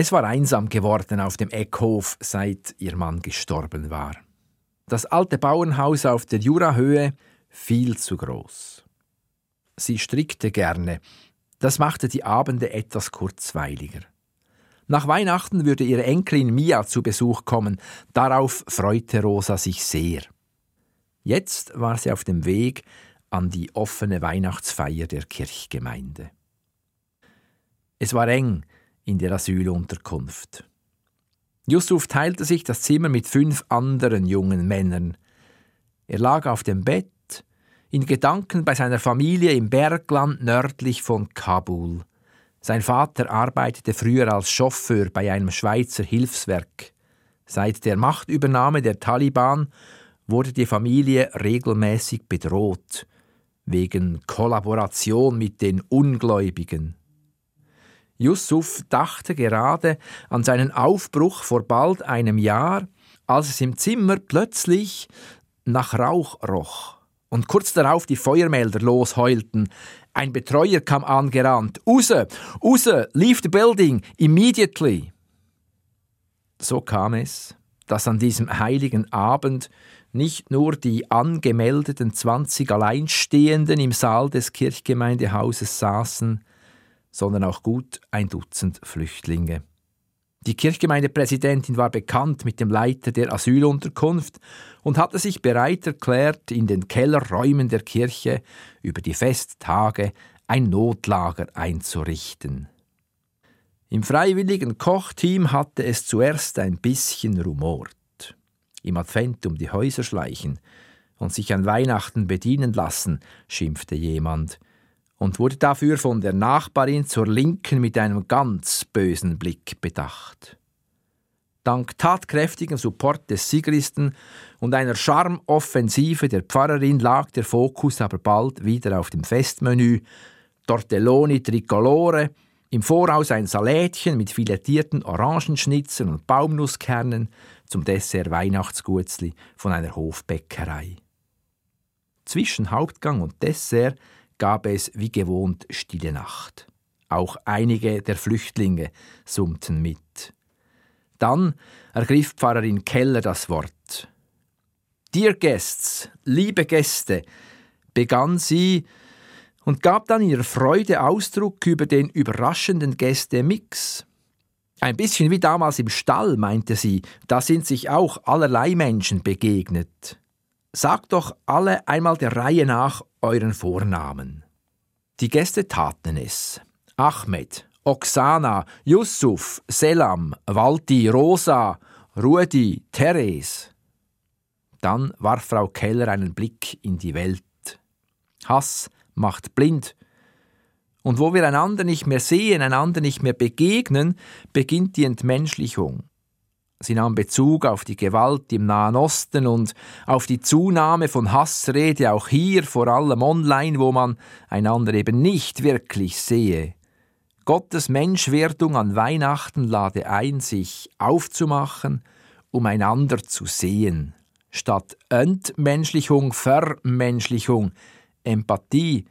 Es war einsam geworden auf dem Eckhof, seit ihr Mann gestorben war. Das alte Bauernhaus auf der Jurahöhe viel zu groß. Sie strickte gerne, das machte die Abende etwas kurzweiliger. Nach Weihnachten würde ihre Enkelin Mia zu Besuch kommen, darauf freute Rosa sich sehr. Jetzt war sie auf dem Weg an die offene Weihnachtsfeier der Kirchgemeinde. Es war eng in der Asylunterkunft. Yusuf teilte sich das Zimmer mit fünf anderen jungen Männern. Er lag auf dem Bett, in Gedanken bei seiner Familie im Bergland nördlich von Kabul. Sein Vater arbeitete früher als Chauffeur bei einem Schweizer Hilfswerk. Seit der Machtübernahme der Taliban wurde die Familie regelmäßig bedroht, wegen Kollaboration mit den Ungläubigen. Yusuf dachte gerade an seinen Aufbruch vor bald einem Jahr, als es im Zimmer plötzlich nach Rauch roch und kurz darauf die Feuermelder losheulten. Ein Betreuer kam angerannt. Use, use, leave the building immediately. So kam es, dass an diesem heiligen Abend nicht nur die angemeldeten 20 Alleinstehenden im Saal des Kirchgemeindehauses saßen, sondern auch gut ein Dutzend Flüchtlinge. Die Kirchgemeindepräsidentin war bekannt mit dem Leiter der Asylunterkunft und hatte sich bereit erklärt, in den Kellerräumen der Kirche über die Festtage ein Notlager einzurichten. Im freiwilligen Kochteam hatte es zuerst ein bisschen rumort. Im Advent um die Häuser schleichen und sich an Weihnachten bedienen lassen, schimpfte jemand und wurde dafür von der Nachbarin zur Linken mit einem ganz bösen Blick bedacht. Dank tatkräftigem Support des Sigristen und einer Charmoffensive der Pfarrerin lag der Fokus aber bald wieder auf dem Festmenü Tortelloni Tricolore, im Voraus ein Salätchen mit filetierten Orangenschnitzen und Baumnusskernen, zum Dessert Weihnachtsgutzli von einer Hofbäckerei. Zwischen Hauptgang und Dessert gab es wie gewohnt stille Nacht. Auch einige der Flüchtlinge summten mit. Dann ergriff Pfarrerin Keller das Wort. Dear Guests, liebe Gäste, begann sie und gab dann ihrer Freude Ausdruck über den überraschenden Gästemix. Ein bisschen wie damals im Stall, meinte sie, da sind sich auch allerlei Menschen begegnet. Sagt doch alle einmal der Reihe nach euren Vornamen. Die Gäste taten es. Ahmed, Oksana, Yusuf, Selam, Walti, Rosa, Rudi, Therese. Dann warf Frau Keller einen Blick in die Welt. Hass macht blind. Und wo wir einander nicht mehr sehen, einander nicht mehr begegnen, beginnt die Entmenschlichung. Sie nahm Bezug auf die Gewalt im Nahen Osten und auf die Zunahme von Hassrede auch hier, vor allem online, wo man einander eben nicht wirklich sehe. Gottes Menschwerdung an Weihnachten lade ein, sich aufzumachen, um einander zu sehen. Statt Entmenschlichung, Vermenschlichung, Empathie,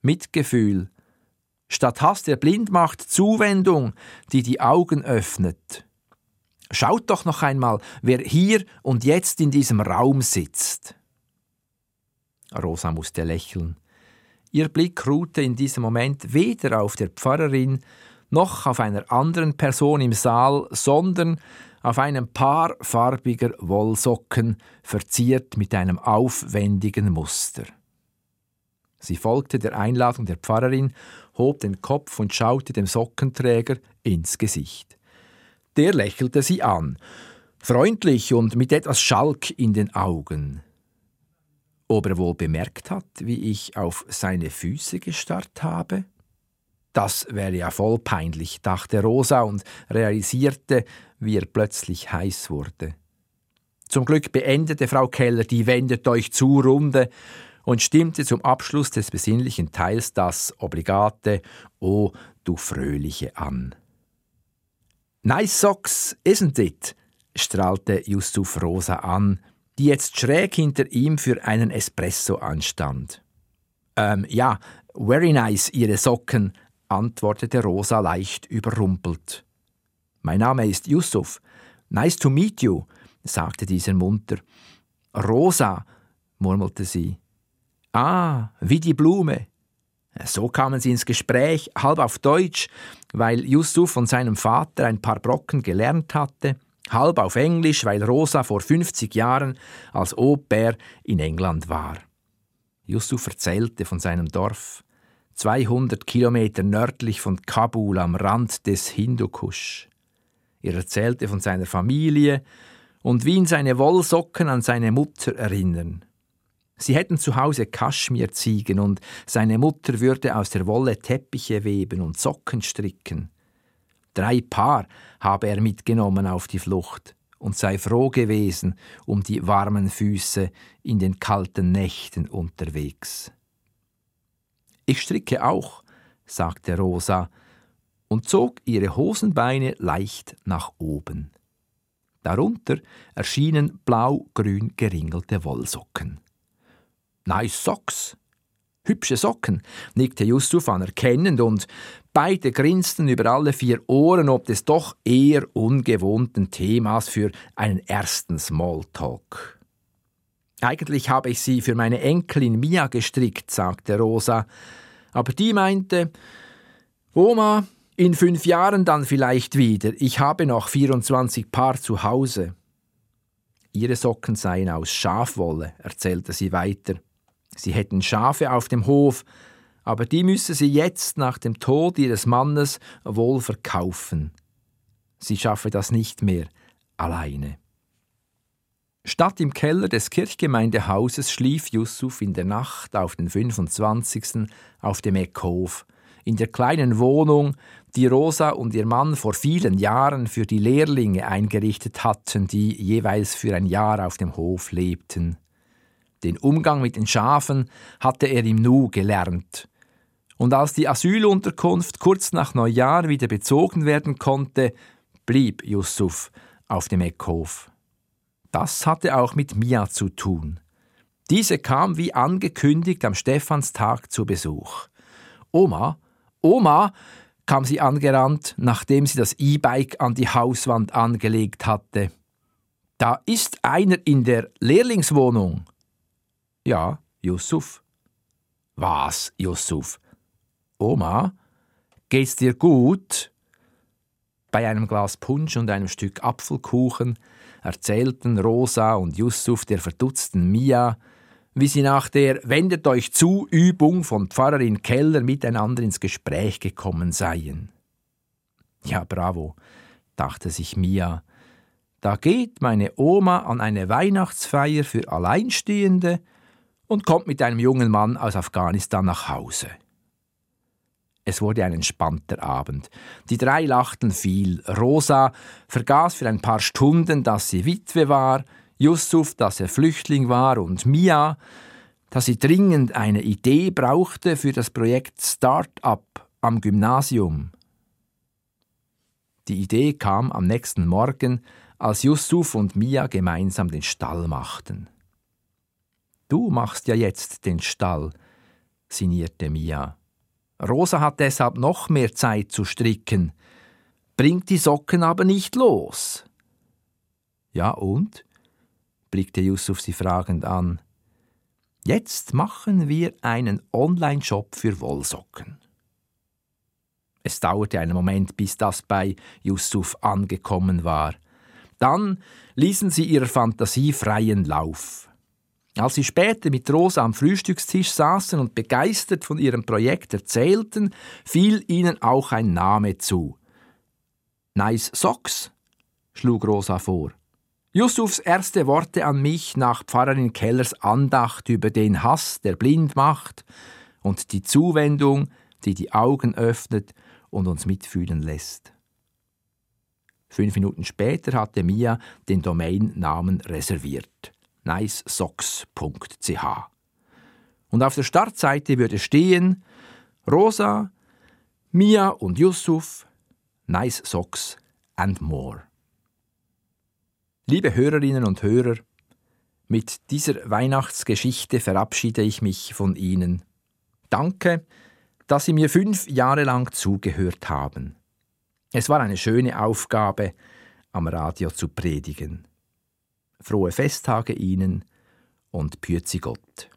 Mitgefühl. Statt Hass, der blind macht, Zuwendung, die die Augen öffnet. Schaut doch noch einmal, wer hier und jetzt in diesem Raum sitzt. Rosa musste lächeln. Ihr Blick ruhte in diesem Moment weder auf der Pfarrerin noch auf einer anderen Person im Saal, sondern auf einem Paar farbiger Wollsocken, verziert mit einem aufwendigen Muster. Sie folgte der Einladung der Pfarrerin, hob den Kopf und schaute dem Sockenträger ins Gesicht. Der lächelte sie an, freundlich und mit etwas Schalk in den Augen. Ob er wohl bemerkt hat, wie ich auf seine Füße gestarrt habe? Das wäre ja voll peinlich, dachte Rosa und realisierte, wie er plötzlich heiß wurde. Zum Glück beendete Frau Keller die Wendet euch zu Runde und stimmte zum Abschluss des besinnlichen Teils das obligate O du Fröhliche an. Nice socks, isn't it? strahlte Yusuf Rosa an, die jetzt schräg hinter ihm für einen Espresso anstand. Ähm, ja, very nice, Ihre Socken, antwortete Rosa leicht überrumpelt. Mein Name ist Yusuf. Nice to meet you, sagte dieser munter. Rosa, murmelte sie. Ah, wie die Blume. So kamen sie ins Gespräch, halb auf Deutsch, weil Yusuf von seinem Vater ein paar Brocken gelernt hatte, halb auf Englisch, weil Rosa vor 50 Jahren als Au-pair in England war. Yusuf erzählte von seinem Dorf, 200 Kilometer nördlich von Kabul am Rand des Hindukusch. Er erzählte von seiner Familie und wie ihn seine Wollsocken an seine Mutter erinnern. Sie hätten zu Hause Kaschmirziegen und seine Mutter würde aus der Wolle Teppiche weben und Socken stricken. Drei Paar habe er mitgenommen auf die Flucht und sei froh gewesen um die warmen Füße in den kalten Nächten unterwegs. Ich stricke auch, sagte Rosa und zog ihre Hosenbeine leicht nach oben. Darunter erschienen blau-grün geringelte Wollsocken. Nice Socks. Hübsche Socken, nickte Yusuf anerkennend und beide grinsten über alle vier Ohren ob des doch eher ungewohnten Themas für einen ersten Smalltalk. Eigentlich habe ich sie für meine Enkelin Mia gestrickt, sagte Rosa, aber die meinte, Oma, in fünf Jahren dann vielleicht wieder, ich habe noch 24 Paar zu Hause. Ihre Socken seien aus Schafwolle, erzählte sie weiter. Sie hätten Schafe auf dem Hof, aber die müsse sie jetzt nach dem Tod ihres Mannes wohl verkaufen. Sie schaffe das nicht mehr alleine. Statt im Keller des Kirchgemeindehauses schlief Yusuf in der Nacht auf den 25. auf dem Eckhof, in der kleinen Wohnung, die Rosa und ihr Mann vor vielen Jahren für die Lehrlinge eingerichtet hatten, die jeweils für ein Jahr auf dem Hof lebten. Den Umgang mit den Schafen hatte er im Nu gelernt. Und als die Asylunterkunft kurz nach Neujahr wieder bezogen werden konnte, blieb Yusuf auf dem Eckhof. Das hatte auch mit Mia zu tun. Diese kam wie angekündigt am Stephanstag zu Besuch. Oma, Oma, kam sie angerannt, nachdem sie das E-Bike an die Hauswand angelegt hatte. Da ist einer in der Lehrlingswohnung. Ja, Yusuf. Was, Yusuf? Oma, geht's dir gut? Bei einem Glas Punsch und einem Stück Apfelkuchen erzählten Rosa und Yusuf der verdutzten Mia, wie sie nach der Wendet euch zu Übung von Pfarrerin Keller miteinander ins Gespräch gekommen seien. Ja, bravo, dachte sich Mia. Da geht meine Oma an eine Weihnachtsfeier für Alleinstehende und kommt mit einem jungen Mann aus Afghanistan nach Hause. Es wurde ein entspannter Abend. Die drei lachten viel. Rosa vergaß für ein paar Stunden, dass sie Witwe war, Yusuf, dass er Flüchtling war und Mia, dass sie dringend eine Idee brauchte für das Projekt Start-up am Gymnasium. Die Idee kam am nächsten Morgen, als Yusuf und Mia gemeinsam den Stall machten. Du machst ja jetzt den Stall, sinnierte Mia. Rosa hat deshalb noch mehr Zeit zu stricken, bringt die Socken aber nicht los. Ja und? blickte Yusuf sie fragend an. Jetzt machen wir einen Online-Shop für Wollsocken. Es dauerte einen Moment, bis das bei Yusuf angekommen war. Dann ließen sie ihrer Fantasie freien Lauf. Als sie später mit Rosa am Frühstückstisch saßen und begeistert von ihrem Projekt erzählten, fiel ihnen auch ein Name zu. Nice Socks, schlug Rosa vor. Yusufs erste Worte an mich nach Pfarrerin Kellers Andacht über den Hass, der blind macht, und die Zuwendung, die die Augen öffnet und uns mitfühlen lässt. Fünf Minuten später hatte Mia den Domainnamen reserviert nicesocks.ch. Und auf der Startseite würde stehen Rosa, Mia und Yusuf, Nice Socks and more. Liebe Hörerinnen und Hörer, mit dieser Weihnachtsgeschichte verabschiede ich mich von Ihnen. Danke, dass Sie mir fünf Jahre lang zugehört haben. Es war eine schöne Aufgabe, am Radio zu predigen. Frohe Festtage Ihnen und Pützi Gott.